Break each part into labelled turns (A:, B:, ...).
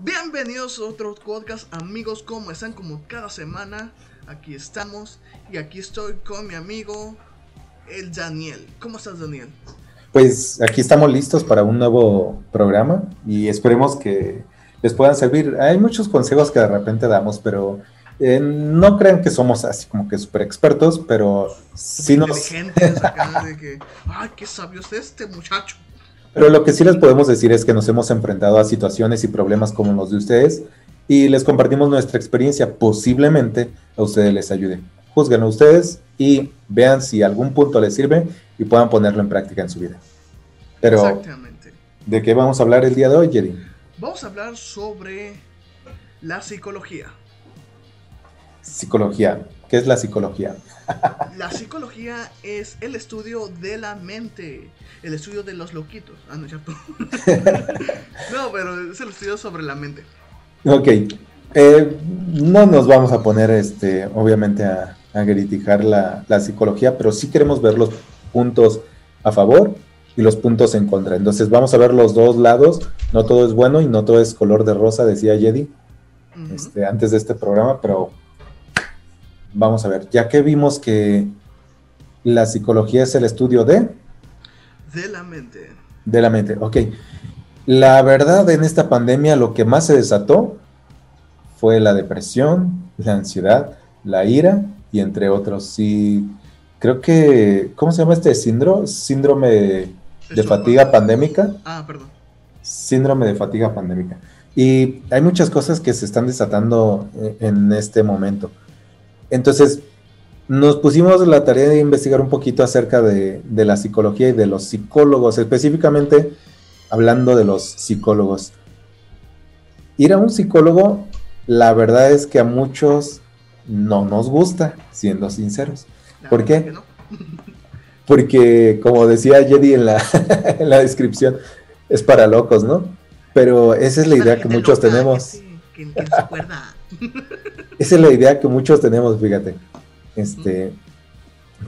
A: Bienvenidos a otro podcast, amigos. ¿Cómo están? Como cada semana, aquí estamos. Y aquí estoy con mi amigo, el Daniel. ¿Cómo estás, Daniel?
B: Pues aquí estamos listos para un nuevo programa y esperemos que les puedan servir. Hay muchos consejos que de repente damos, pero eh, no crean que somos así como que súper expertos, pero sí nos...
A: Inteligentes acá de que, ay, qué sabio es este muchacho.
B: Pero lo que sí les podemos decir es que nos hemos enfrentado a situaciones y problemas como los de ustedes y les compartimos nuestra experiencia. Posiblemente a ustedes les ayude. Juzguen ustedes y vean si algún punto les sirve y puedan ponerlo en práctica en su vida. Pero,
A: Exactamente.
B: ¿de qué vamos a hablar el día de hoy, Jerry?
A: Vamos a hablar sobre la psicología.
B: Psicología. ¿Qué es la psicología?
A: La psicología es el estudio de la mente, el estudio de los loquitos. Ah, no, cierto. no, pero es el estudio sobre la mente.
B: Ok. Eh, no nos vamos a poner, este, obviamente, a, a criticar la, la psicología, pero sí queremos ver los puntos a favor y los puntos en contra. Entonces vamos a ver los dos lados. No todo es bueno y no todo es color de rosa, decía Jedi este, antes de este programa, pero vamos a ver. Ya que vimos que la psicología es el estudio de,
A: De la mente.
B: de la mente. Ok. La verdad, en esta pandemia lo que más se desató fue la depresión, la ansiedad, la ira y entre otros. Sí, creo que, ¿cómo se llama este síndrome? Síndrome de, de fatiga pandémica.
A: Ah, perdón.
B: Síndrome de fatiga pandémica. Y hay muchas cosas que se están desatando eh, en este momento. Entonces, nos pusimos la tarea de investigar un poquito acerca de, de la psicología y de los psicólogos, específicamente hablando de los psicólogos. Ir a un psicólogo, la verdad es que a muchos no nos gusta, siendo sinceros.
A: La
B: ¿Por qué?
A: que no.
B: Porque, como decía Jedi en la, en la descripción, es para locos, ¿no? Pero esa es la idea que muchos tenemos.
A: Que, que.
B: Esa es la idea que muchos tenemos, fíjate. Este,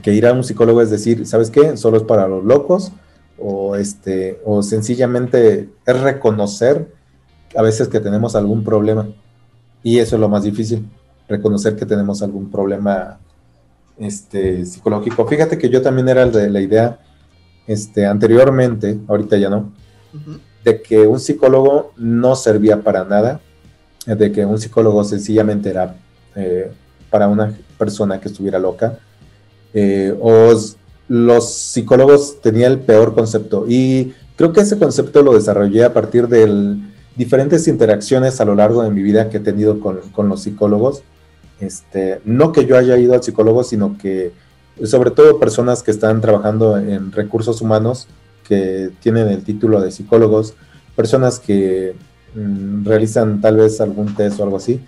B: que ir a un psicólogo es decir, ¿sabes qué? Solo es para los locos. O este, o sencillamente es reconocer a veces que tenemos algún problema. Y eso es lo más difícil, reconocer que tenemos algún problema este, psicológico. Fíjate que yo también era de la idea este, anteriormente, ahorita ya no, de que un psicólogo no servía para nada, de que un psicólogo sencillamente era eh, para una persona que estuviera loca, eh, o los psicólogos tenían el peor concepto. Y creo que ese concepto lo desarrollé a partir de diferentes interacciones a lo largo de mi vida que he tenido con, con los psicólogos. Este, no que yo haya ido al psicólogo, sino que sobre todo personas que están trabajando en recursos humanos, que tienen el título de psicólogos, personas que realizan tal vez algún test o algo así.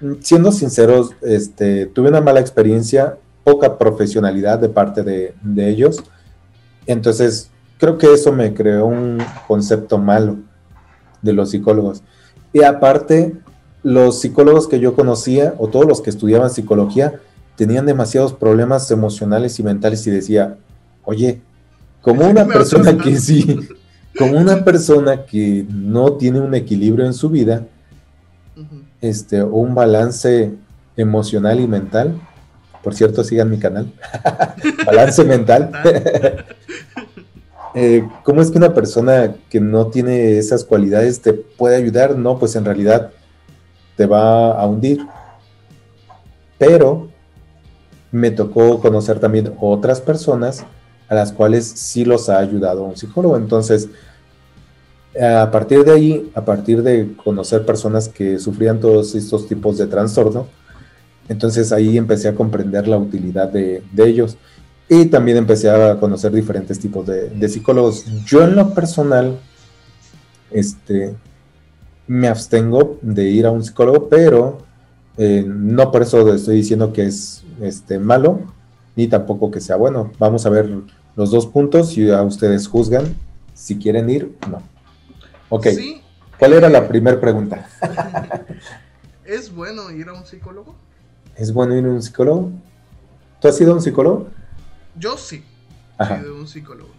B: Mm, Siendo sinceros, este, tuve una mala experiencia, poca profesionalidad de parte de, de ellos. Entonces, creo que eso me creó un concepto malo de los psicólogos. Y aparte, los psicólogos que yo conocía, o todos los que estudiaban psicología, tenían demasiados problemas emocionales y mentales y decía, oye, como una persona que sí, como una persona que no tiene un equilibrio en su vida, este, o un balance emocional y mental, por cierto, sigan mi canal, balance mental. Eh, ¿Cómo es que una persona que no tiene esas cualidades te puede ayudar? No, pues en realidad te va a hundir. Pero me tocó conocer también otras personas a las cuales sí los ha ayudado un psicólogo. Entonces, a partir de ahí, a partir de conocer personas que sufrían todos estos tipos de trastorno, entonces ahí empecé a comprender la utilidad de, de ellos. Y también empecé a conocer diferentes tipos de, psicólogos. Yo en lo personal, este, me abstengo de ir a un psicólogo, pero eh, no por eso estoy diciendo que es este, malo, ni tampoco que sea bueno. Vamos a ver los dos puntos y a ustedes juzgan si quieren ir o no. Ok,
A: Sí,
B: ¿cuál era la primera pregunta?
A: ¿Es bueno ir a un psicólogo?
B: ¿Es bueno ir a un psicólogo? ¿Tú has sido un psicólogo?
A: Yo sí.
B: Ajá.
A: Soy de un psicólogo.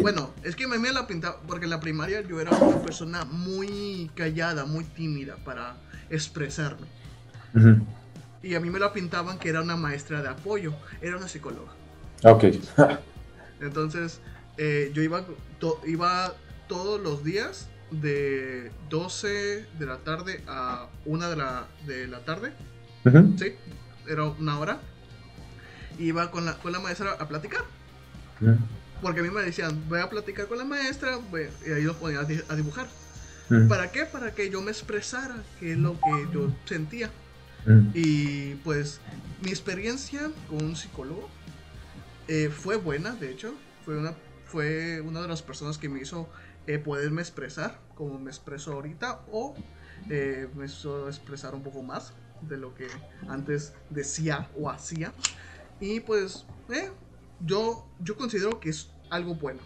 A: Bueno, es que me, me la pintaba, porque en la primaria yo era una persona muy callada, muy tímida para expresarme. Y a mí me la pintaban que era una maestra de apoyo, era una psicóloga.
B: Ok.
A: Entonces, eh, yo iba, iba todos los días de 12 de la tarde a 1 de la, de la tarde. Sí, era una hora. Iba con la, con la maestra a platicar. Porque a mí me decían, voy a platicar con la maestra, y ahí los ponía a dibujar. ¿Para qué? Para que yo me expresara qué es lo que yo sentía. Y pues mi experiencia con un psicólogo eh, fue buena, de hecho. Fue una, fue una de las personas que me hizo eh, poderme expresar como me expreso ahorita o eh, me hizo expresar un poco más de lo que antes decía o hacía. Y pues yo, yo considero que es algo bueno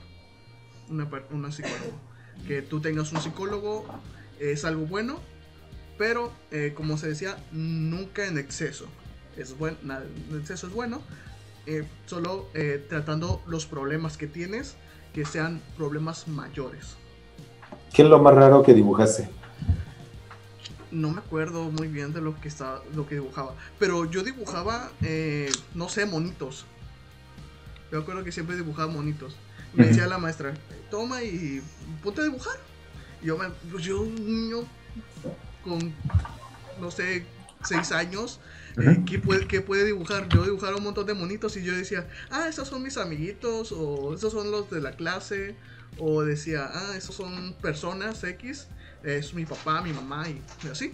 A: una, una psicólogo. Que tú tengas un psicólogo es algo bueno, pero eh, como se decía, nunca en exceso. Es bueno, en exceso es bueno, eh, solo eh, tratando los problemas que tienes, que sean problemas mayores.
B: ¿Qué es lo más raro que dibujaste?
A: No me acuerdo muy bien de lo que estaba, lo que dibujaba, pero yo dibujaba, no sé, monitos. Yo acuerdo que siempre dibujaba monitos. Me decía la maestra, toma y ponte a dibujar. Y yo, me, pues yo un niño con, no sé, seis años, eh, ¿qué, puede, ¿qué, puede, dibujar? Yo dibujaba un montón de monitos y yo decía, ah, esos son mis amiguitos, o esos son los de la clase, o decía, ah, esos son personas X, es mi papá, mi mamá, y, así.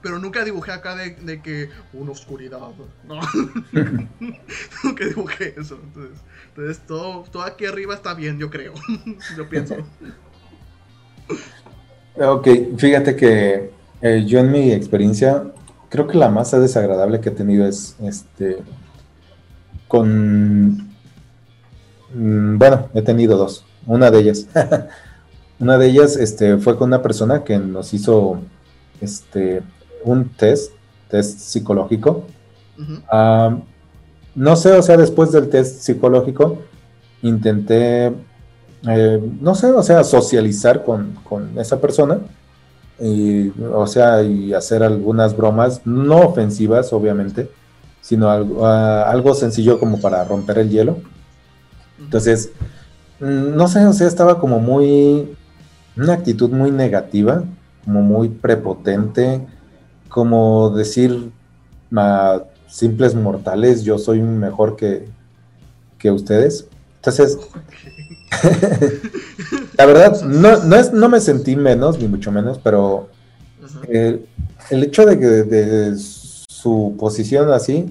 A: Pero nunca dibujé acá de, de que una oscuridad, no. nunca dibujé eso. Entonces, entonces todo, todo aquí arriba está bien, yo creo. yo pienso.
B: Ok, fíjate que eh, yo en mi experiencia, creo que la más desagradable que he tenido es este con mm, bueno, he tenido dos. Una de ellas. una de ellas este, fue con una persona que nos hizo este un test, test psicológico. No sé, o sea, después del test psicológico, intenté, eh, no sé, o sea, socializar con, esa persona. Y, o sea, y hacer algunas bromas, no ofensivas, obviamente, sino algo, ah, algo sencillo como para romper el hielo. Entonces, mm, no sé, o sea, estaba como muy, una actitud muy negativa, como muy prepotente, como decir, simples mortales, yo soy mejor que, que ustedes. Entonces, la verdad, no, no, es, no me sentí menos, ni mucho menos, pero el hecho de que de su posición así,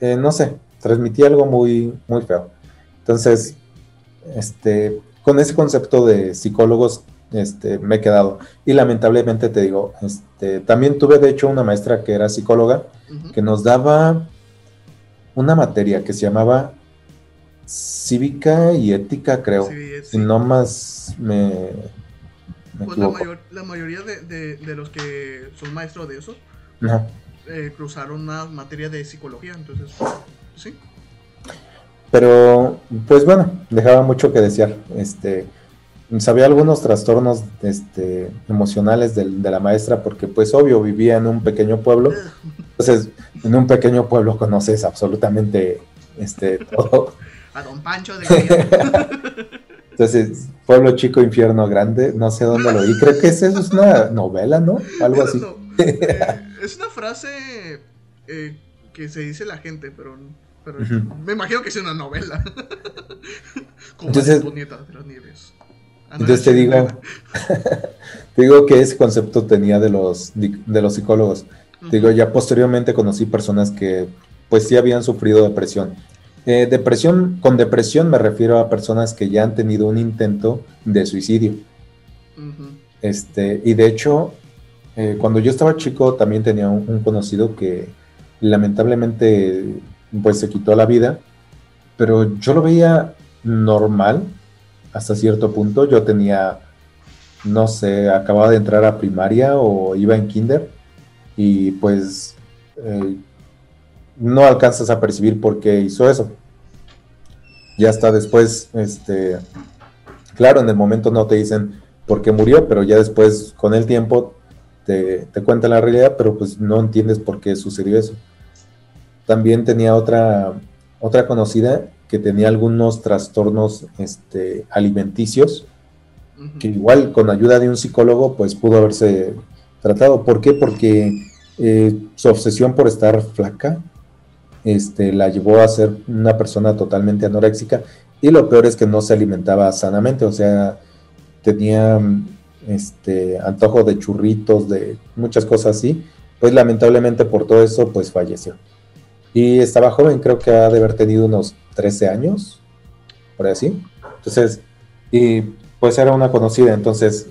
B: eh, no sé, transmitía algo muy, muy feo. Entonces, este, con ese concepto de psicólogos este, me he quedado. Y lamentablemente te digo, este, también tuve de hecho una maestra que era psicóloga que nos daba una materia que se llamaba cívica y ética, creo. Si no más me...
A: pues la, mayoría de, los que son maestros de eso eh, cruzaron una materia de psicología, entonces, sí.
B: Pero, pues bueno, dejaba mucho que desear. Este, sabía algunos trastornos este, emocionales de, la maestra porque pues obvio vivía en un pequeño pueblo. Entonces, en un pequeño pueblo conoces absolutamente este, todo.
A: A don Pancho de
B: Entonces, pueblo chico, infierno grande, no sé dónde lo vi. Creo que eso es una novela, ¿no? Algo así.
A: Eh, es una frase eh, que se dice la gente, pero, pero me imagino que es una novela. Como
B: Entonces, de las nieves. Entonces te digo, digo que ese concepto tenía de los, de los psicólogos. Digo, ya posteriormente conocí personas que pues sí habían sufrido depresión. Eh, depresión, con depresión me refiero a personas que ya han tenido un intento de suicidio. Este, y de hecho, eh, cuando yo estaba chico también tenía un, conocido que lamentablemente pues se quitó la vida, pero yo lo veía normal, hasta cierto punto. Yo tenía, no sé, acababa de entrar a primaria o iba en kinder y pues eh, no alcanzas a percibir por qué hizo eso. Ya hasta después, este, Claro, en el momento no te dicen por qué murió, pero ya después, con el tiempo, te, te cuentan la realidad, pero pues no entiendes por qué sucedió eso. También tenía otra, otra conocida que tenía algunos trastornos este, alimenticios, que igual con ayuda de un psicólogo, pues pudo haberse tratado. ¿Por qué? Porque eh, su obsesión por estar flaca este, la llevó a ser una persona totalmente anoréxica y lo peor es que no se alimentaba sanamente, o sea, tenía este, antojo de churritos, de muchas cosas así, pues lamentablemente por todo eso pues falleció. Y estaba joven, creo que ha de haber tenido unos 13 años, por así. Entonces, y pues era una conocida, entonces,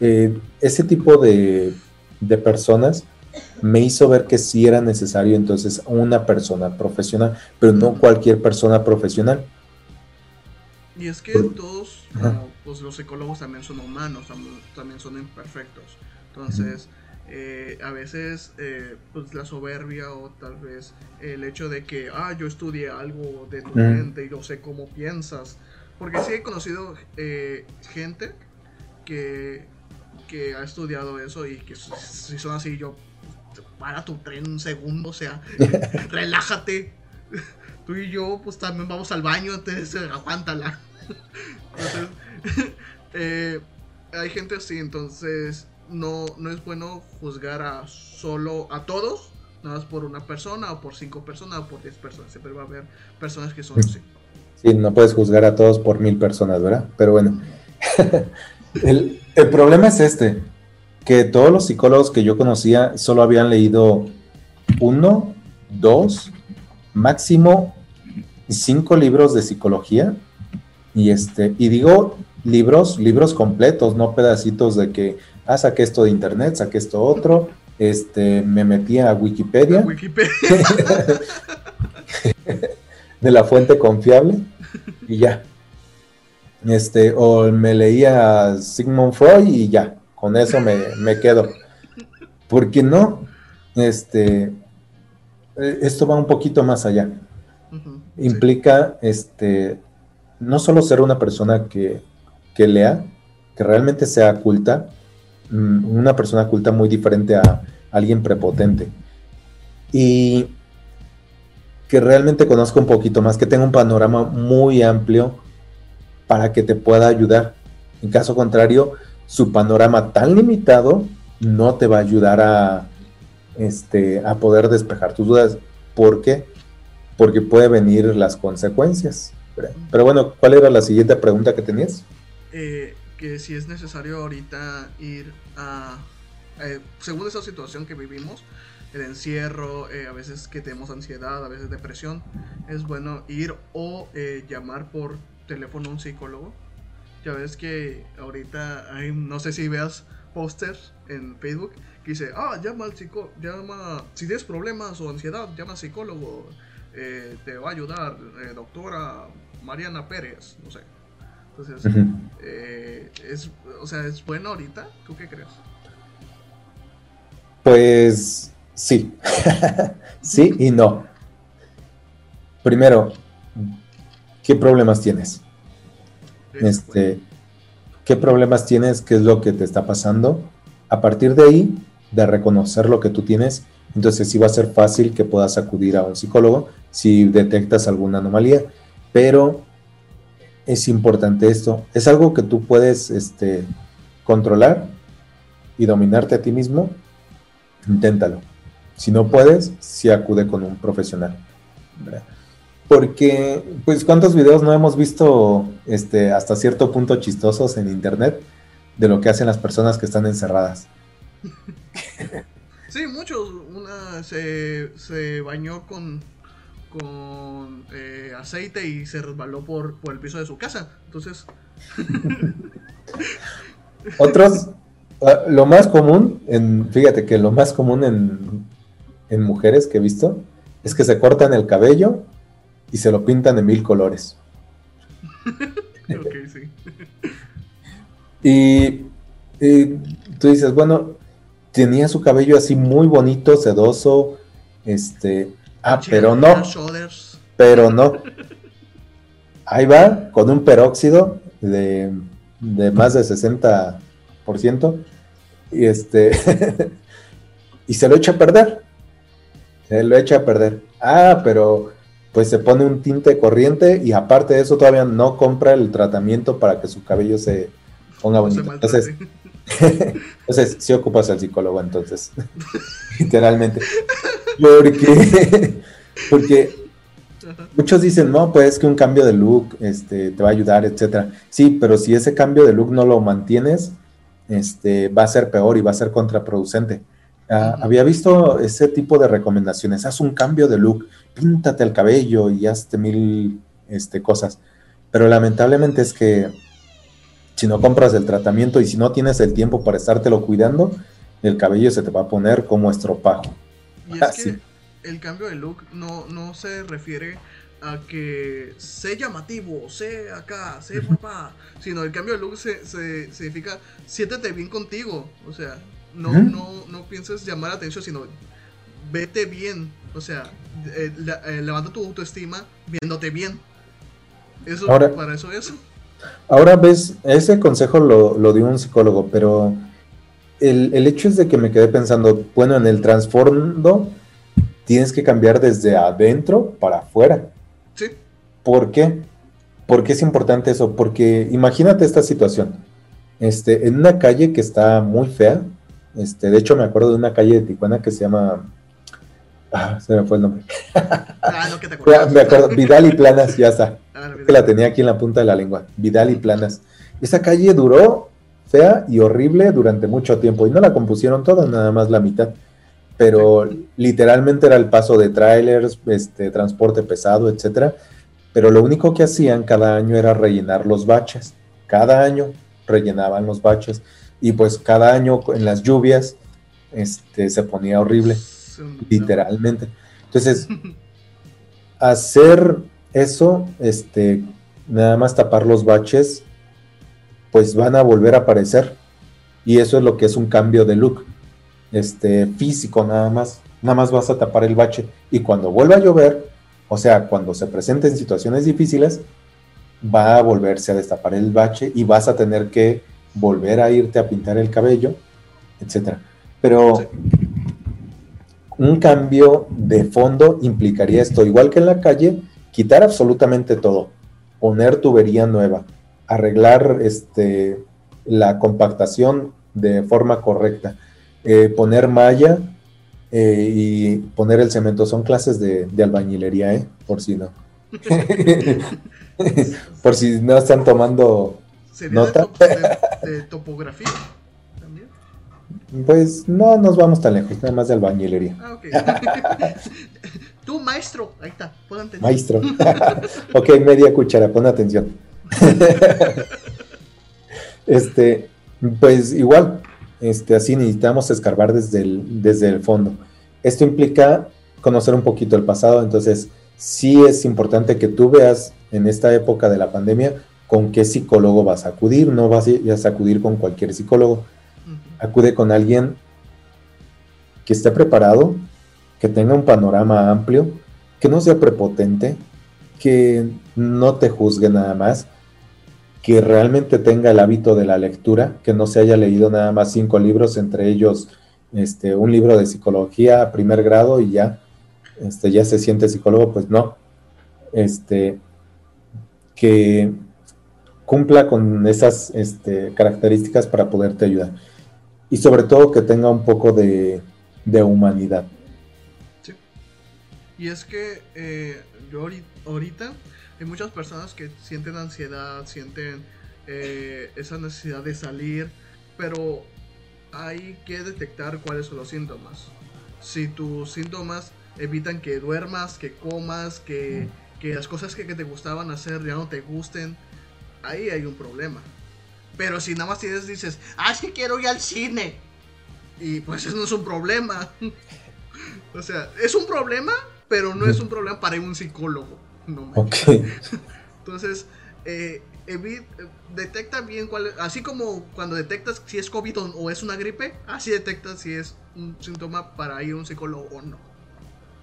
B: eh, ese tipo de personas me hizo ver que sí era necesario entonces una persona profesional, pero no cualquier persona profesional.
A: Y es que todos, pues los psicólogos también son humanos, también son imperfectos. Entonces, eh, a veces, eh, pues la soberbia o tal vez el hecho de que, ah, yo estudié algo de tu mente y yo sé cómo piensas. Porque sí he conocido eh, gente que, que ha estudiado eso y que si son así, yo para tu tren un segundo, o sea, relájate. Tú y yo, pues también vamos al baño, entonces aguántala. Entonces, eh, hay gente así, entonces no, no es bueno juzgar a solo a todos, nada más por una persona, o por cinco personas, o por diez personas. Siempre va a haber personas que son así.
B: Sí, no puedes juzgar a todos por mil personas, ¿verdad? Pero bueno, el, el problema es este que todos los psicólogos que yo conocía solo habían leído uno, dos, máximo cinco libros de psicología. Y este, y digo libros, libros completos, no pedacitos de que, ah, saqué esto de internet, saqué esto otro, este, me metí a Wikipedia. Wikipedia. de la fuente confiable y ya. Este, o me leía Sigmund Freud y ya con eso me, quedo. Porque no, este, eh, esto va un poquito más allá. Implica, este, no solo ser una persona que, que lea, que realmente sea culta, mm, una persona culta muy diferente a alguien prepotente. Y que realmente conozca un poquito más, que tenga un panorama muy amplio para que te pueda ayudar. En caso contrario, su panorama tan limitado no te va a ayudar a, este, a poder despejar tus dudas. ¿Por qué? Porque puede venir las consecuencias. Pero bueno, ¿cuál era la siguiente pregunta que tenías?
A: Eh, que si es necesario ahorita ir a, eh, según esa situación que vivimos, el encierro, eh, a veces que tenemos ansiedad, a veces depresión, es bueno ir o llamar por teléfono a un psicólogo ya ves que ahorita hay, no sé si veas pósters en Facebook que dice, ah, llama al psicólogo, llama, si tienes problemas o ansiedad, llama al psicólogo, eh, te va a ayudar, eh, doctora Mariana Pérez, no sé. Entonces, eh, es, o sea, ¿es bueno ahorita? ¿Tú qué crees?
B: Pues sí, sí y no. Primero, ¿qué problemas tienes? Este, qué problemas tienes, qué es lo que te está pasando. A partir de ahí, de reconocer lo que tú tienes, entonces sí va a ser fácil que puedas acudir a un psicólogo si detectas alguna anomalía. Pero es importante esto. Es algo que tú puedes este, controlar y dominarte a ti mismo. Inténtalo. Si no puedes, sí acude con un profesional. Porque, pues, ¿cuántos videos no hemos visto este, hasta cierto punto chistosos en internet de lo que hacen las personas que están encerradas?
A: Sí, muchos. Una se, se bañó con, con eh, aceite y se resbaló por, por el piso de su casa. Entonces.
B: Otros, ah, lo más común, en, fíjate que lo más común en, en mujeres que he visto es que se cortan el cabello y se lo pintan de mil colores. y, tú dices, bueno, tenía su cabello así muy bonito, sedoso, este, ah, pero no, pero no. Ahí va con un peróxido de, de más de 60%, y este, y se lo echa a perder, se lo echa a perder. Ah, pero pues se pone un tinte corriente y aparte de eso todavía no compra el tratamiento para que su cabello se ponga bonito. entonces, entonces, sí ocupas al psicólogo entonces, literalmente. Porque, porque muchos dicen, no, pues que un cambio de look este, te va a ayudar, etcétera. Sí, pero si ese cambio de look no lo mantienes, este, va a ser peor y va a ser contraproducente. Ah, había visto ese tipo de recomendaciones. Haz un cambio de look, píntate el cabello y hazte mil este, cosas. Pero lamentablemente es que si no compras el tratamiento y si no tienes el tiempo para estártelo cuidando, el cabello se te va a poner como estropajo.
A: Y es ah, que el cambio de look no, no se refiere a que sé llamativo, sé acá, sé papá, sino el cambio de look se, significa siéntete bien contigo, o sea, no, no, no pienses llamar la atención, sino vete bien, o sea, eh, eh, levanta tu autoestima viéndote bien. Eso, para eso es.
B: Ahora ves, ese consejo lo, lo dio un psicólogo, pero el, el, hecho es de que me quedé pensando, bueno, en el trasfondo tienes que cambiar desde adentro para afuera.
A: Sí.
B: ¿Por qué? ¿Por qué es importante eso? Porque imagínate esta situación. Este, en una calle que está muy fea, este, de hecho me acuerdo de una calle de Tijuana que se llama Ah, se me fue el nombre.
A: Ah, no, que te acuerdas.
B: me acuerdo, Vidal y Planas, ya está. Ah, que la tenía aquí en la punta de la lengua. Vidal y Planas. Esa calle duró fea y horrible durante mucho tiempo y no la compusieron toda, nada más la mitad. Pero literalmente era el paso de trailers, este, transporte pesado, etcétera. Pero lo único que hacían cada año era rellenar los baches. Cada año rellenaban los baches. Y pues cada año en las lluvias este, se ponía horrible literalmente. Entonces, hacer eso, este, nada más tapar los baches, pues van a volver a aparecer. Y eso es lo que es un cambio de look, este, físico nada más. Nada más vas a tapar el bache. Y cuando vuelva a llover, o sea, cuando se presenten situaciones difíciles, va a volverse a destapar el bache y vas a tener que volver a irte a pintar el cabello, etcétera. Pero un cambio de fondo implicaría esto, igual que en la calle, quitar absolutamente todo, poner tubería nueva, arreglar este, la compactación de forma correcta, eh, poner malla eh, y poner el cemento. Son clases de, albañilería, ¿eh? por si no. por si no están tomando nota.
A: Topografía.
B: Pues no nos vamos tan lejos, nada más de albañilería. Ah, ok.
A: Tú, maestro, ahí está, pon atención.
B: Maestro. ok, media cuchara, pon atención. este, pues igual, este, así necesitamos escarbar desde el, desde el fondo. Esto implica conocer un poquito el pasado, entonces sí es importante que tú veas en esta época de la pandemia con qué psicólogo vas a acudir, no vas a acudir con cualquier psicólogo acude con alguien que esté preparado, que tenga un panorama amplio, que no sea prepotente, que no te juzgue nada más, que realmente tenga el hábito de la lectura, que no se haya leído nada más cinco libros, entre ellos este, un libro de psicología a primer grado y ya, este, ya se siente psicólogo, pues no. Este, que cumpla con esas este, características para poderte ayudar y sobre todo que tenga un poco de, humanidad.
A: Sí. Y es que eh, yo ahorita hay muchas personas que sienten ansiedad, sienten eh, esa necesidad de salir, pero hay que detectar cuáles son los síntomas. Si tus síntomas evitan que duermas, que comas, que, que las cosas que, que te gustaban hacer ya no te gusten, ahí hay un problema. Pero si nada más tienes, dices, ah, es que quiero ir al cine. Y pues eso no es un problema. o sea, es un problema, pero no es un problema para un psicólogo. No Entonces, eh, detecta bien cuál así como cuando detectas si es COVID o es una gripe, así detectas si es un síntoma para ir a un psicólogo o no.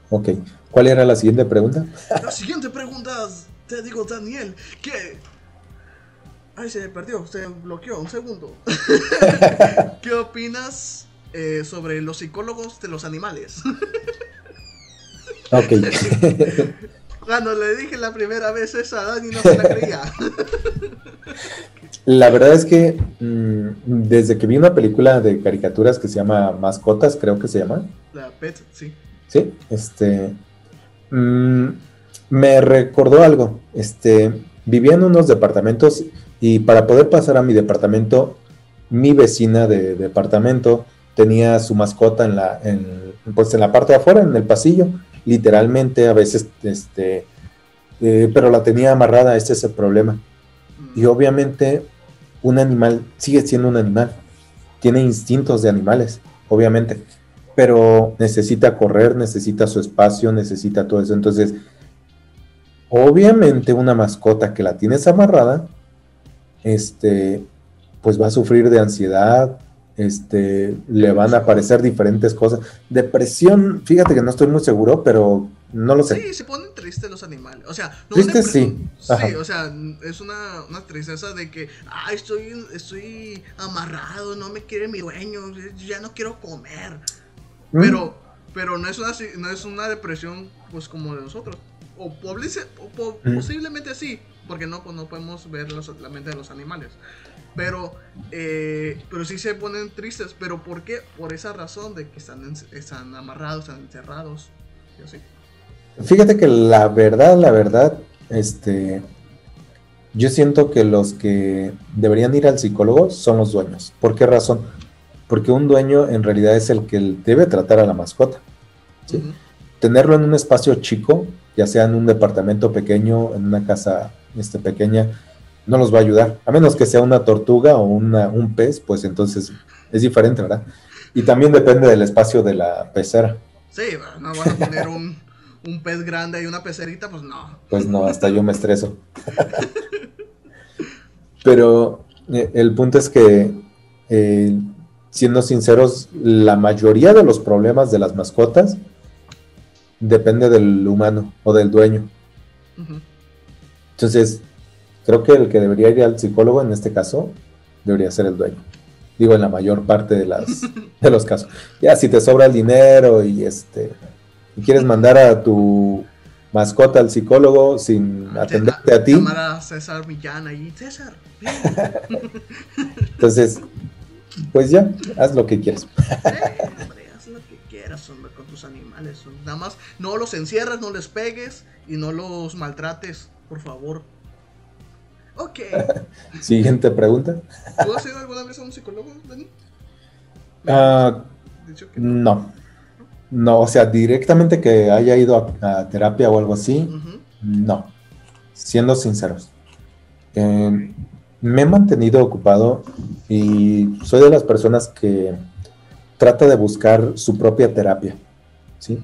B: Ok, ¿cuál era la siguiente pregunta?
A: La siguiente pregunta, te digo Daniel, que Ay, se perdió, se bloqueó, un segundo. ¿Qué opinas eh, sobre los psicólogos de los animales?
B: ok.
A: Cuando le dije la primera vez esa a Dani no se la creía.
B: La verdad es que mm, desde que vi una película de caricaturas que se llama Mascotas, creo que se llama.
A: La Pet, sí.
B: Sí, este. Mm, me recordó algo. Este. Vivía en unos departamentos y para poder pasar a mi departamento, mi vecina de departamento tenía su mascota en la, en, pues en la parte de afuera, en el pasillo, literalmente a veces, este, eh, pero la tenía amarrada, este es el problema. Y obviamente un animal sigue siendo un animal, tiene instintos de animales, obviamente, pero necesita correr, necesita su espacio, necesita todo eso. Entonces, obviamente una mascota que la tienes amarrada, este, pues va a sufrir de ansiedad, este, le van a aparecer diferentes cosas. Depresión, fíjate que no estoy muy seguro, pero no lo sé.
A: Sí, se ponen tristes los animales. O sea,
B: no tristes sí.
A: Sí, o sea, es una, una, tristeza de que, ay, estoy, estoy amarrado, no me quiere mi dueño, ya no quiero comer. Mm. Pero, pero no es una, no es una depresión, pues, como de nosotros. O, mm. posiblemente sí, porque no, pues, no podemos ver la mente de los animales. Pero, eh, pero sí se ponen tristes. ¿Pero por qué? Por esa razón de que están, están amarrados, están encerrados. Y así.
B: Fíjate que la verdad, la verdad, este, yo siento que los que deberían ir al psicólogo son los dueños. ¿Por qué razón? Porque un dueño en realidad es el que debe tratar a la mascota. Tenerlo en un espacio chico, ya sea en un departamento pequeño, en una casa este, pequeña, no los va a ayudar. A menos que sea una tortuga o una, un pez, pues entonces es diferente, ¿verdad? Y también depende del espacio de la pecera.
A: Sí, no vas a poner un, un pez grande y una pecerita, pues no.
B: Pues no, hasta yo me estreso. Pero eh, el punto es que, eh, siendo sinceros, la mayoría de los problemas de las mascotas depende del humano o del dueño. Entonces, creo que el que debería ir al psicólogo en este caso debería ser el dueño. Digo, en la mayor parte de, las, de los casos. Ya, si te sobra el dinero y este y quieres mandar a tu mascota al psicólogo sin atenderte a ti.
A: a César Millán ahí. César.
B: Entonces, pues ya, haz lo que quieras.
A: con tus animales. Nada más, no los encierras, no les pegues y no los maltrates, por favor. Ok.
B: Siguiente pregunta.
A: ¿Tú has ido alguna vez a un psicólogo, Dani?
B: Ah, no. No, o sea, directamente que haya ido a, terapia o algo así, no. Siendo sinceros. Em, me he mantenido ocupado y soy de las personas que trata de buscar su propia terapia. ¿sí?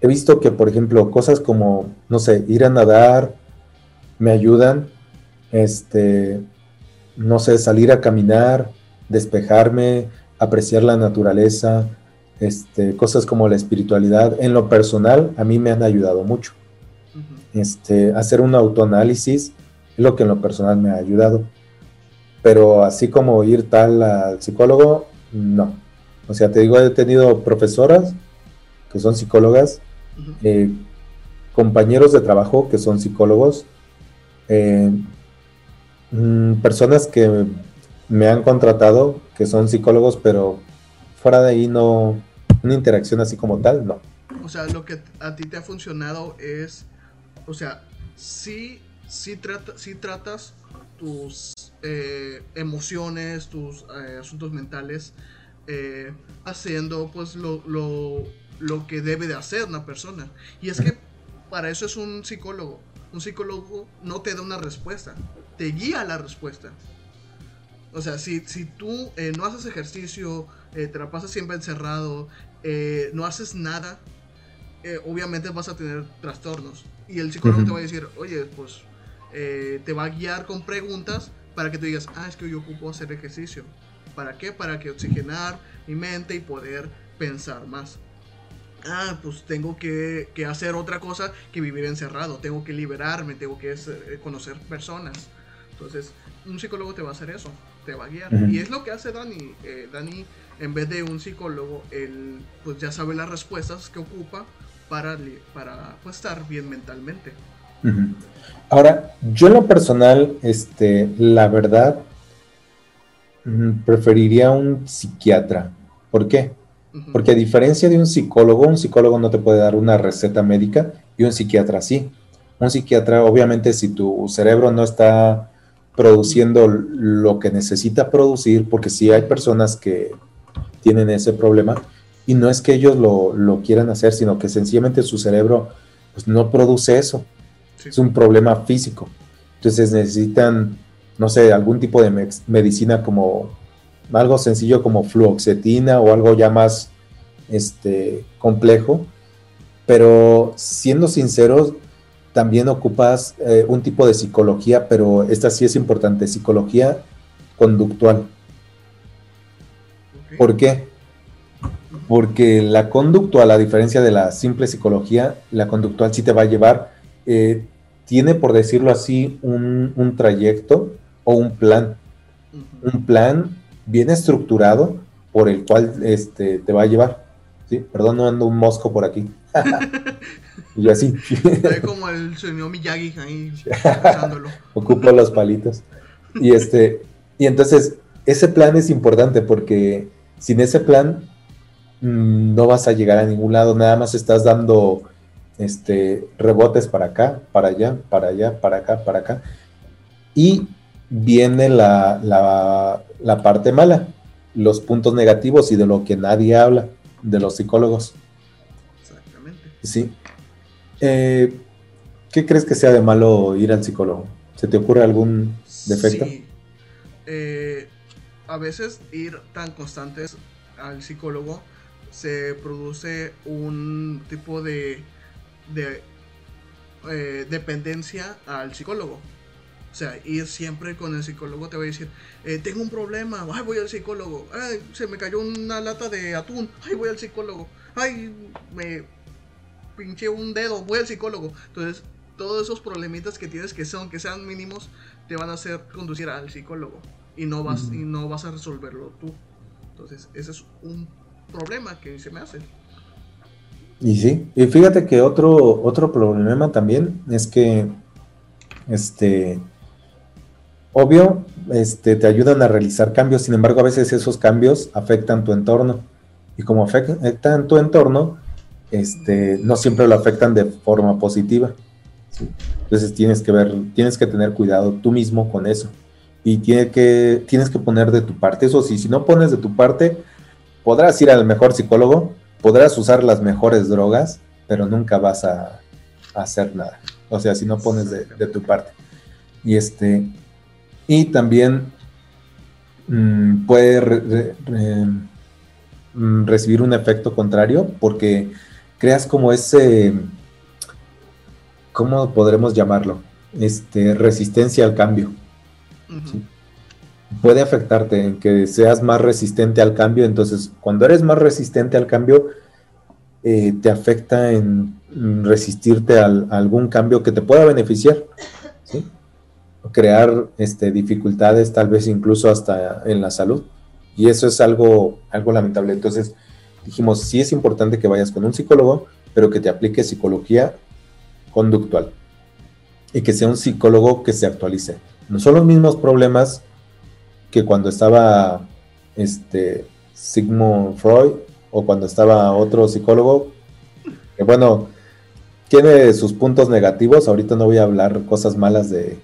B: He visto que, por ejemplo, cosas como, no sé, ir a nadar me ayudan. Este, no sé, salir a caminar, despejarme, apreciar la naturaleza, este, cosas como la espiritualidad, en lo personal, a mí me han ayudado mucho. este, hacer un autoanálisis es lo que en lo personal me ha ayudado. Pero así como ir tal al psicólogo, no. O sea, te digo, he tenido profesoras que son psicólogas, eh, compañeros de trabajo que son psicólogos, eh, mm, personas que me han contratado que son psicólogos, pero fuera de ahí no, una interacción así como tal, no.
A: O sea, lo que a ti te ha funcionado es, o sea, sí, sí, tratas tus eh, emociones, tus eh, asuntos mentales, eh, haciendo pues lo, lo, lo, que debe de hacer una persona. Y es que para eso es un psicólogo. Un psicólogo no te da una respuesta, te guía la respuesta. O sea, si, si tú no haces ejercicio, eh, te la pasas siempre encerrado, eh, no haces nada, eh, obviamente vas a tener trastornos. Y el psicólogo te va a decir, oye, pues te va a guiar con preguntas para que tú digas, ah, es que yo ocupo hacer ejercicio. ¿Para qué? Para que oxigenar mi mente y poder pensar más. Ah, pues tengo que, que hacer otra cosa que vivir encerrado. Tengo que liberarme, tengo que conocer personas. Entonces, un psicólogo te va a hacer eso, te va a guiar. Y es lo que hace Dani. Eh, Dani, en vez de un psicólogo, él pues ya sabe las respuestas que ocupa para, para pues, estar bien mentalmente.
B: Ahora, yo en lo personal, este, la verdad, mm, preferiría un psiquiatra. ¿Por qué? Porque a diferencia de un psicólogo, un psicólogo no te puede dar una receta médica y un psiquiatra sí. Un psiquiatra, obviamente, si tu cerebro no está produciendo lo que necesita producir, porque sí hay personas que tienen ese problema, y no es que ellos lo, quieran hacer, sino que sencillamente su cerebro pues, no produce eso. Es un problema físico. Entonces necesitan, no sé, algún tipo de medicina como algo sencillo como fluoxetina o algo ya más este, complejo. Pero siendo sinceros, también ocupas eh, un tipo de psicología, pero esta sí es importante, psicología conductual. ¿Por qué? Porque la conductual, a diferencia de la simple psicología, la conductual sí te va a llevar, eh, tiene por decirlo así, un, trayecto o un plan. Un plan bien estructurado por el cual este, te va a llevar. ¿sí? Perdón, no ando un mosco por aquí. y yo así.
A: como el señor Miyagi ahí
B: Ocupo los palitos. Y este, y entonces, ese plan es importante porque sin ese plan mm, no vas a llegar a ningún lado, nada más estás dando este, rebotes para acá, para allá, para allá, para acá, para acá. Y viene la, la, la parte mala, los puntos negativos y de lo que nadie habla, de los psicólogos. Sí. Eh, ¿Qué crees que sea de malo ir al psicólogo? ¿Se te ocurre algún defecto? Sí.
A: Eh, a veces ir tan constantes al psicólogo se produce un tipo de, de eh, dependencia al psicólogo. O sea, ir siempre con el psicólogo te va a decir, tengo un problema, ay, voy al psicólogo, ay, se me cayó una lata de atún, ay, voy al psicólogo, ay, me, pinche un dedo, voy al psicólogo. Entonces, todos esos problemitas que tienes que son que sean mínimos te van a hacer conducir al psicólogo y no vas y no vas a resolverlo tú. Entonces, ese es un problema que se me hace.
B: Y sí, y fíjate que otro otro problema también es que este obvio, este te ayudan a realizar cambios, sin embargo, a veces esos cambios afectan tu entorno. Y como afectan tu entorno, este, no siempre lo afectan de forma positiva. Entonces tienes que ver, tienes que tener cuidado tú mismo con eso. Y tiene que, tienes que poner de tu parte. Eso sí, si no pones de tu parte, podrás ir al mejor psicólogo, podrás usar las mejores drogas, pero nunca vas a, hacer nada. O sea, si no pones de, tu parte. Y este, y también mm, puede mm, recibir un efecto contrario porque creas como ese, ¿cómo podremos llamarlo? Este, resistencia al cambio. Puede afectarte en que seas más resistente al cambio, entonces cuando eres más resistente al cambio, eh, te afecta en resistirte a algún cambio que te pueda beneficiar, crear este, dificultades, tal vez incluso hasta en la salud. Y eso es algo, algo lamentable. Entonces, dijimos, sí es importante que vayas con un psicólogo, pero que te aplique psicología conductual y que sea un psicólogo que se actualice. No son los mismos problemas que cuando estaba este Sigmund Freud o cuando estaba otro psicólogo, que bueno, tiene sus puntos negativos. Ahorita no voy a hablar cosas malas de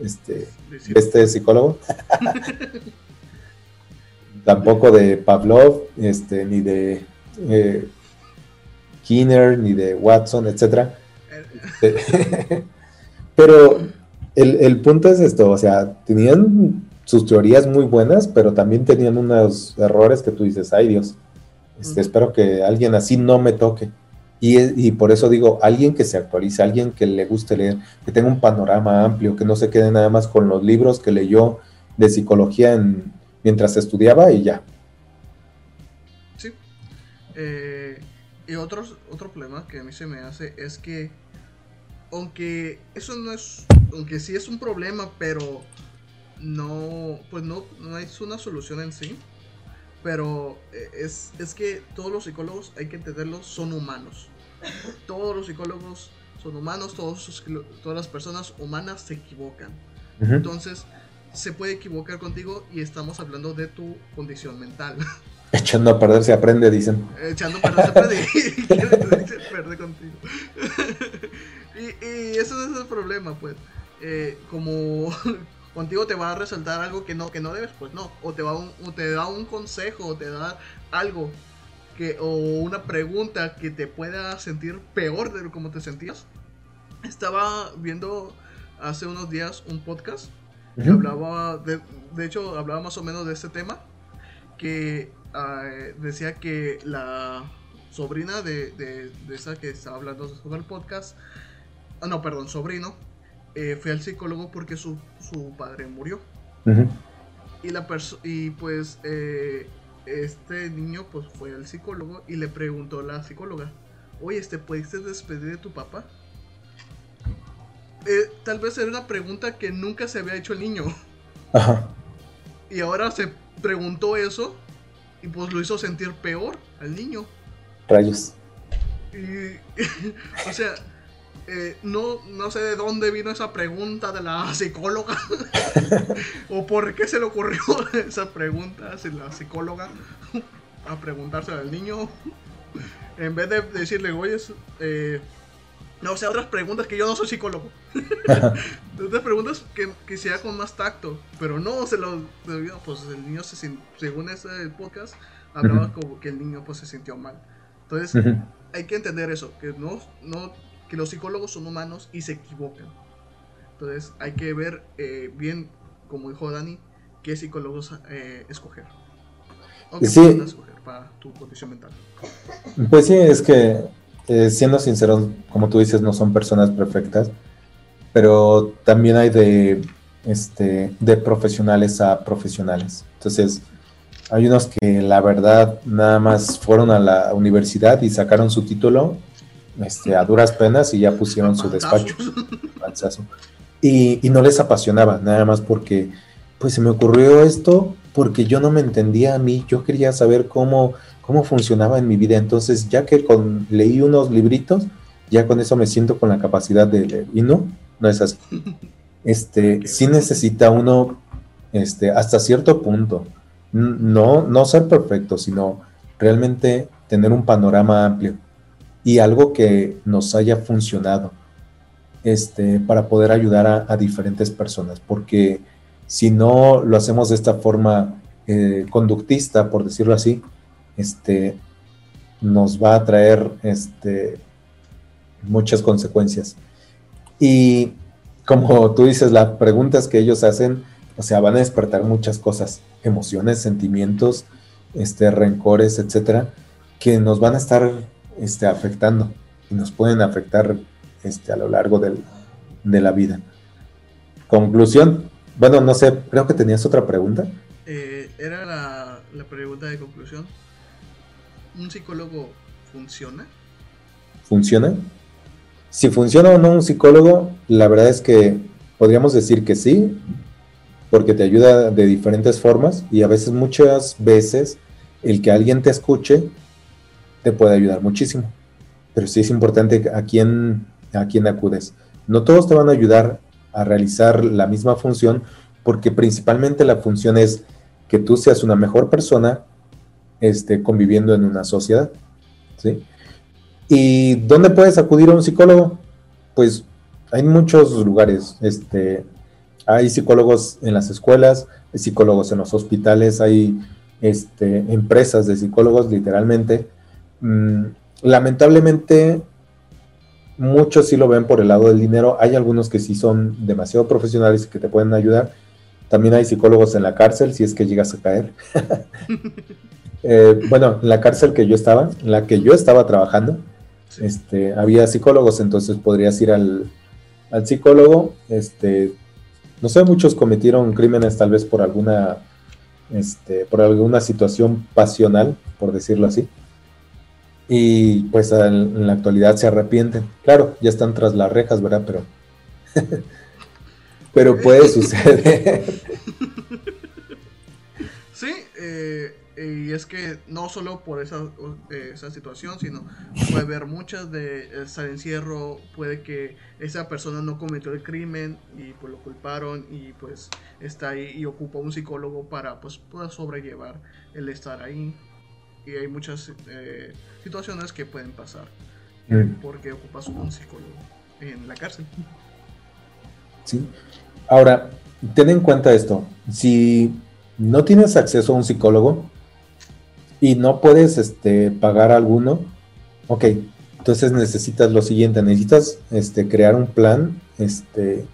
B: este, de este psicólogo. tampoco de Pavlov, este, ni de eh, Kinner, ni de Watson, etc. pero el, punto es esto, o sea, tenían sus teorías muy buenas, pero también tenían unos errores que tú dices, ay Dios, este, espero que alguien así no me toque. Y, y, por eso digo, alguien que se actualice, alguien que le guste leer, que tenga un panorama amplio, que no se quede nada más con los libros que leyó de psicología en, mientras estudiaba y ya.
A: Sí. Eh, y otro, otro problema que a mí se me hace es que, aunque eso no es, aunque sí es un problema, pero no, pues no, no es una solución en sí, pero eh, es, es que todos los psicólogos, hay que entenderlos, son humanos. Todos los psicólogos son humanos, todos, todas las personas humanas se equivocan. Entonces, se puede equivocar contigo y estamos hablando de tu condición mental.
B: Echando a perder se aprende, dicen.
A: Echando a perder se aprende y pierde contigo. y, y eso es el problema, pues. Eh, como contigo te va a resaltar algo que no, que no debes, pues no. O te, va un, o te da un consejo, o te da algo que, o una pregunta que te pueda sentir peor de como te sentías. Estaba viendo hace unos días un podcast que hablaba, de, de hecho, hablaba más o menos de este tema, que ah, decía que la sobrina de, de, esa que estaba hablando sobre el podcast, ah, no, perdón, sobrino, eh, fue al psicólogo porque su, su padre murió. Y, la y pues eh, este niño pues fue al psicólogo y le preguntó a la psicóloga, oye, ¿te pudiste despedir de tu papá? Eh, tal vez era una pregunta que nunca se había hecho el niño. Ajá. Y ahora se preguntó eso y pues lo hizo sentir peor al niño.
B: Rayos.
A: Y, o sea, eh, no, no sé de dónde vino esa pregunta de la psicóloga o por qué se le ocurrió esa pregunta a la psicóloga a preguntarse al niño en vez de decirle, oye, eh, no, o sea, otras preguntas que yo no soy psicólogo. otras preguntas que, que sea con más tacto. Pero no, se lo. Pues el niño se según ese podcast, hablaba como que el niño pues se sintió mal. Entonces, hay que entender eso, que no, no, que los psicólogos son humanos y se equivocan. Entonces, hay que ver eh, bien, como dijo Dani, qué psicólogos eh, escoger.
B: O qué sí. escoger para tu condición mental. Pues sí, es que eh, siendo sinceros, como tú dices, no son personas perfectas, pero también hay de, este, de profesionales a profesionales. Entonces, hay unos que la verdad nada más fueron a la universidad y sacaron su título este, a duras penas y ya pusieron su despacho. Y, y no les apasionaba, nada más porque, pues se me ocurrió esto porque yo no me entendía a mí, yo quería saber cómo cómo funcionaba en mi vida. Entonces, ya que con, leí unos libritos, ya con eso me siento con la capacidad de leer. Y no, no es así. Este, sí necesita uno, este, hasta cierto punto, no, no ser perfecto, sino realmente tener un panorama amplio y algo que nos haya funcionado este, para poder ayudar a, diferentes personas. Porque si no lo hacemos de esta forma eh, conductista, por decirlo así, este, nos va a traer este, muchas consecuencias. Y como tú dices, las preguntas que ellos hacen, o sea, van a despertar muchas cosas, emociones, sentimientos, este, rencores, etcétera, que nos van a estar este, afectando y nos pueden afectar este, a lo largo de la vida. Conclusión. Bueno, no sé, creo que tenías otra pregunta.
A: Eh, era la, la pregunta de conclusión. ¿un psicólogo funciona?
B: ¿Funciona? Si funciona o no un psicólogo, la verdad es que podríamos decir que sí, porque te ayuda de diferentes formas y a veces, muchas veces, el que alguien te escuche te puede ayudar muchísimo. Pero sí es importante a quién, a quién acudes. No todos te van a ayudar a realizar la misma función, porque principalmente la función es que tú seas una mejor persona este, conviviendo en una sociedad. ¿sí? ¿Y dónde puedes acudir a un psicólogo? Pues hay muchos lugares. Este, hay psicólogos en las escuelas, hay psicólogos en los hospitales, hay este, empresas de psicólogos, literalmente. Mm, lamentablemente, muchos sí lo ven por el lado del dinero. Hay algunos que sí son demasiado profesionales y que te pueden ayudar. También hay psicólogos en la cárcel si es que llegas a caer. Eh, bueno, en la cárcel que yo estaba, en la que yo estaba trabajando, este, había psicólogos, entonces podrías ir al, psicólogo. Este, no sé, muchos cometieron crímenes tal vez por alguna, este, por alguna situación pasional, por decirlo así. Y pues en, la actualidad se arrepienten. Claro, ya están tras las rejas, ¿verdad? Pero, pero puede suceder.
A: Eh, y es que no solo por esa, eh, esa situación, sino puede haber muchas de estar encierro, puede que esa persona no cometió el crimen y pues lo culparon y pues está ahí y ocupa un psicólogo para pues poder sobrellevar el estar ahí. Y hay muchas eh, situaciones que pueden pasar mm. porque ocupas un psicólogo en la cárcel.
B: Sí. Ahora, ten en cuenta esto. Si no tienes acceso a un psicólogo, y no puedes este, pagar alguno, ok, entonces necesitas lo siguiente, necesitas este, crear un plan este,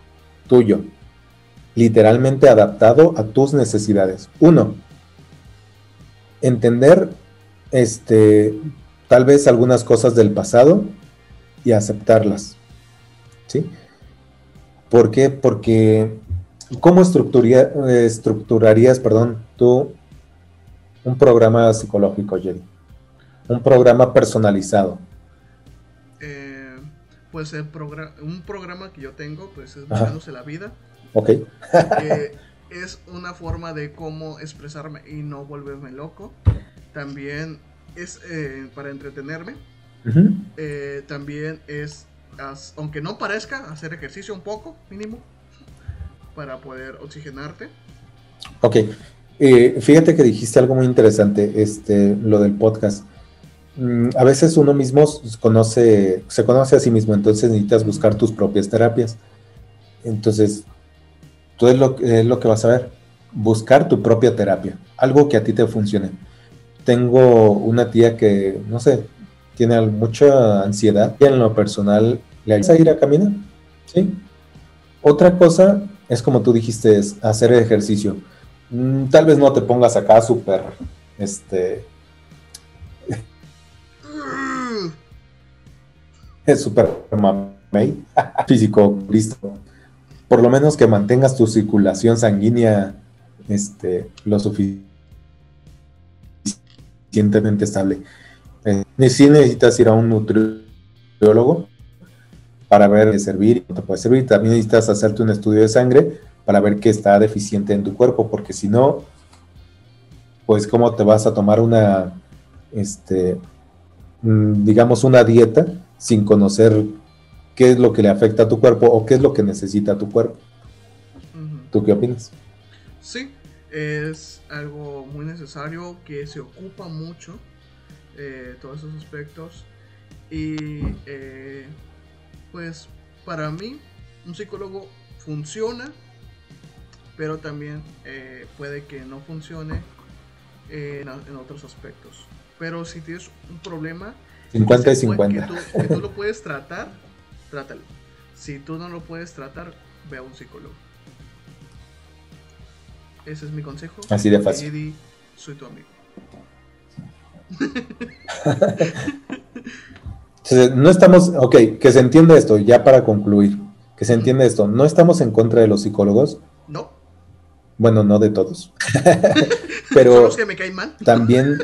B: tuyo, literalmente adaptado a tus necesidades. Uno, entender este, tal vez algunas cosas del pasado y aceptarlas. ¿Sí? ¿Por qué? Porque ¿cómo estructurarías, perdón, tú un programa psicológico, Jerry? Un programa personalizado.
A: Eh, pues el un programa que yo tengo, pues es Buscándose la Vida.
B: Ok.
A: es una forma de cómo expresarme y no volverme loco. También es eh, para entretenerme. Eh, también es, aunque no parezca, hacer ejercicio un poco, mínimo, para poder oxigenarte.
B: Ok, eh, fíjate que dijiste algo muy interesante, este, lo del podcast. Mm, a veces uno mismo conoce, se conoce a sí mismo, entonces necesitas buscar tus propias terapias. Entonces, tú es lo, es lo que vas a ver, buscar tu propia terapia, algo que a ti te funcione. Tengo una tía que, no sé, tiene mucha ansiedad y en lo personal le ayuda ir a caminar. ¿sí? Otra cosa es como tú dijiste, hacer ejercicio Mm, tal vez no te pongas acá súper, este... es súper físico, listo. Por lo menos que mantengas tu circulación sanguínea este, lo suficientemente estable. Eh, si necesitas ir a un nutriólogo para ver qué servir, te puede servir. También necesitas hacerte un estudio de sangre para ver qué está deficiente en tu cuerpo, porque si no, pues cómo te vas a tomar una, este, mm, digamos, una dieta sin conocer qué es lo que le afecta a tu cuerpo o qué es lo que necesita tu cuerpo. ¿Tú qué opinas?
A: Sí, es algo muy necesario que se ocupa mucho eh, todos esos aspectos y eh, pues para mí un psicólogo funciona pero también eh, puede que no funcione en, otros aspectos. Pero si tienes un problema
B: 50 y 50.
A: Que tú, lo puedes tratar, trátalo. Si tú no lo puedes tratar, ve a un psicólogo. Ese es mi consejo.
B: Así de fácil.
A: soy tu amigo.
B: no estamos, ok, que se entienda esto, ya para concluir, que se entienda esto, no estamos en contra de los psicólogos.
A: No.
B: Bueno, no de todos. pero
A: que me caen mal.
B: también,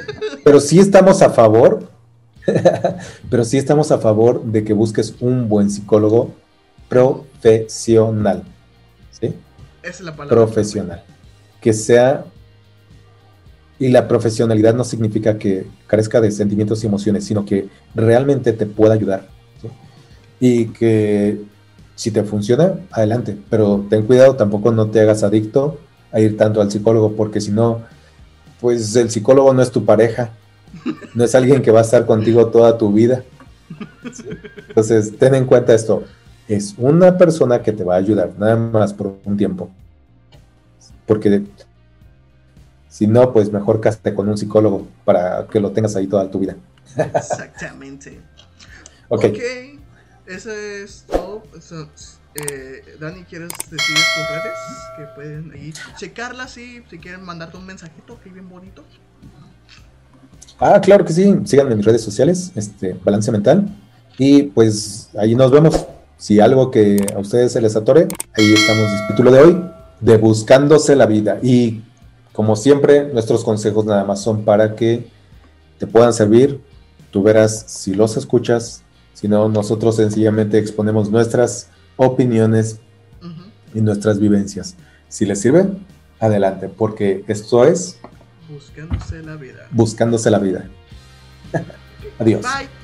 B: pero sí estamos a favor, pero sí estamos a favor de que busques un buen psicólogo profesional. ¿Sí?
A: Esa es la palabra.
B: Profesional. Que sea. Y la profesionalidad no significa que carezca de sentimientos y emociones, sino que realmente te pueda ayudar. Y que si te funciona, adelante. Pero ten cuidado, tampoco no te hagas adicto a ir tanto al psicólogo, porque si no, pues el psicólogo no es tu pareja, no es alguien que va a estar contigo toda tu vida. Entonces, ten en cuenta esto, es una persona que te va a ayudar, nada más por un tiempo. Porque si no, pues mejor cásate con un psicólogo para que lo tengas ahí toda tu vida.
A: Exactamente. ok. Ese es todo. Eh, Dani, ¿quieres decir tus redes? Que pueden ahí checarlas y si quieren mandarte un mensajito que bien bonito.
B: Ah, claro que sí. Síganme en mis redes sociales, este, Balance Mental. Y pues ahí nos vemos. Si algo que a ustedes se les atore, ahí estamos. El título de hoy, de Buscándose la Vida. Y como siempre, nuestros consejos nada más son para que te puedan servir. Tú verás si los escuchas. Si no, nosotros sencillamente exponemos nuestras opiniones y nuestras vivencias. Si les sirven, adelante, porque esto es
A: Buscándose la vida.
B: Buscándose la vida. Adiós. Bye.